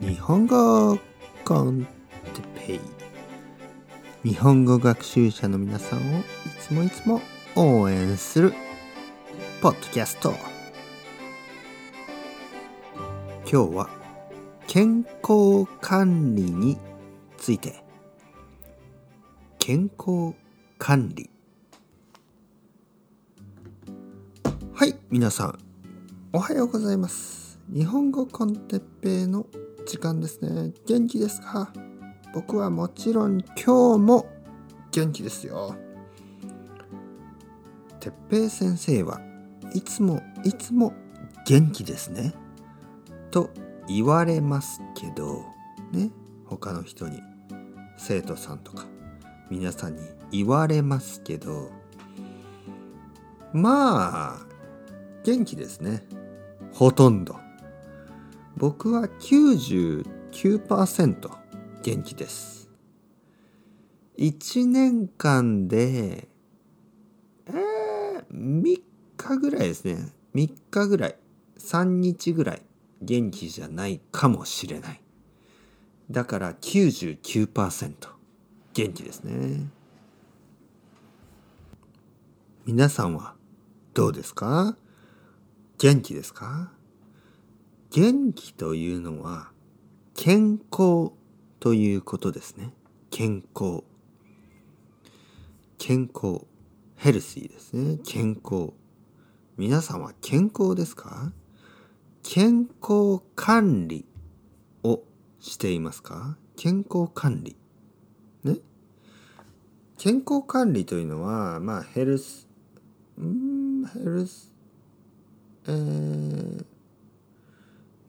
日本語コンテペイ。日本語学習者の皆さんをいつもいつも応援するポッドキャスト。今日は健康管理について。健康管理。はい皆さん。おはようございます。日本語コンテッペの時間ですね。元気ですか？僕はもちろん今日も元気ですよ。てっぺい先生はいつもいつも元気ですね。と言われますけどね他の人に生徒さんとか皆さんに言われますけどまあ元気ですね。ほとんど。僕は99%元気です。1年間でえー、3日ぐらいですね。3日ぐらい。3日ぐらい元気じゃないかもしれない。だから99%元気ですね。皆さんはどうですか？元気ですか？元気というのは健康ということですね。健康。健康。ヘルシーですね。健康。皆さんは健康ですか？健康管理をしていますか？健康管理。ね？健康管理というのは、まあ、ヘルス、んヘルス、えー、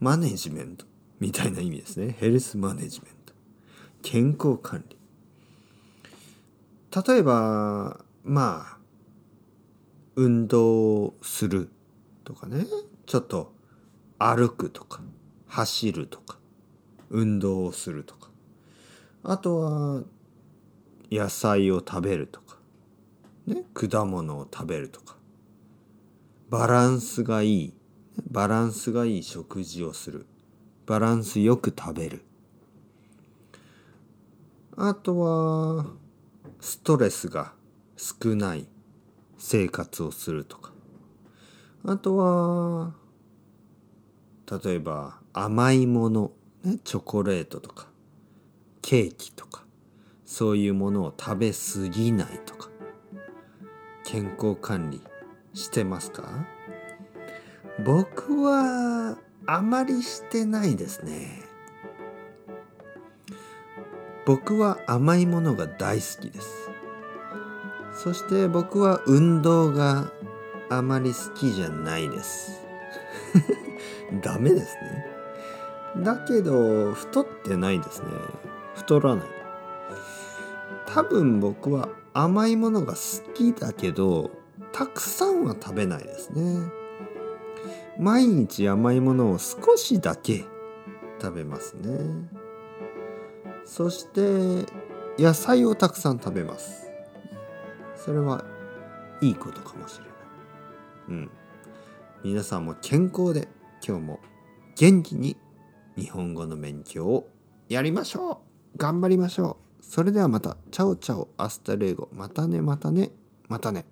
マネジメントみたいな意味ですね。ヘルスマネジメント。健康管理。例えば、まあ、運動するとかね。ちょっと歩くとか、走るとか、運動をするとか。あとは、野菜を食べるとか、ね。果物を食べるとか。バランスがいいバランスがいい食事をする。バランスよく食べる。あとはストレスが少ない生活をするとか。あとは例えば甘いもの、ね、チョコレートとかケーキとかそういうものを食べ過ぎないとか。健康管理してますか？僕はあまりしてないですね。僕は甘いものが大好きです。そして僕は運動があまり好きじゃないです。ダメですね。だけど太ってないですね。太らない。多分僕は甘いものが好きだけどたくさんは食べないですね。毎日甘いものを少しだけ食べますね。そして野菜をたくさん食べます。それはいいことかもしれない。うん。皆さんも健康で今日も元気に日本語の勉強をやりましょう。頑張りましょう。それではまた。 Chao chao. Hasta luego.またねまたねまたね。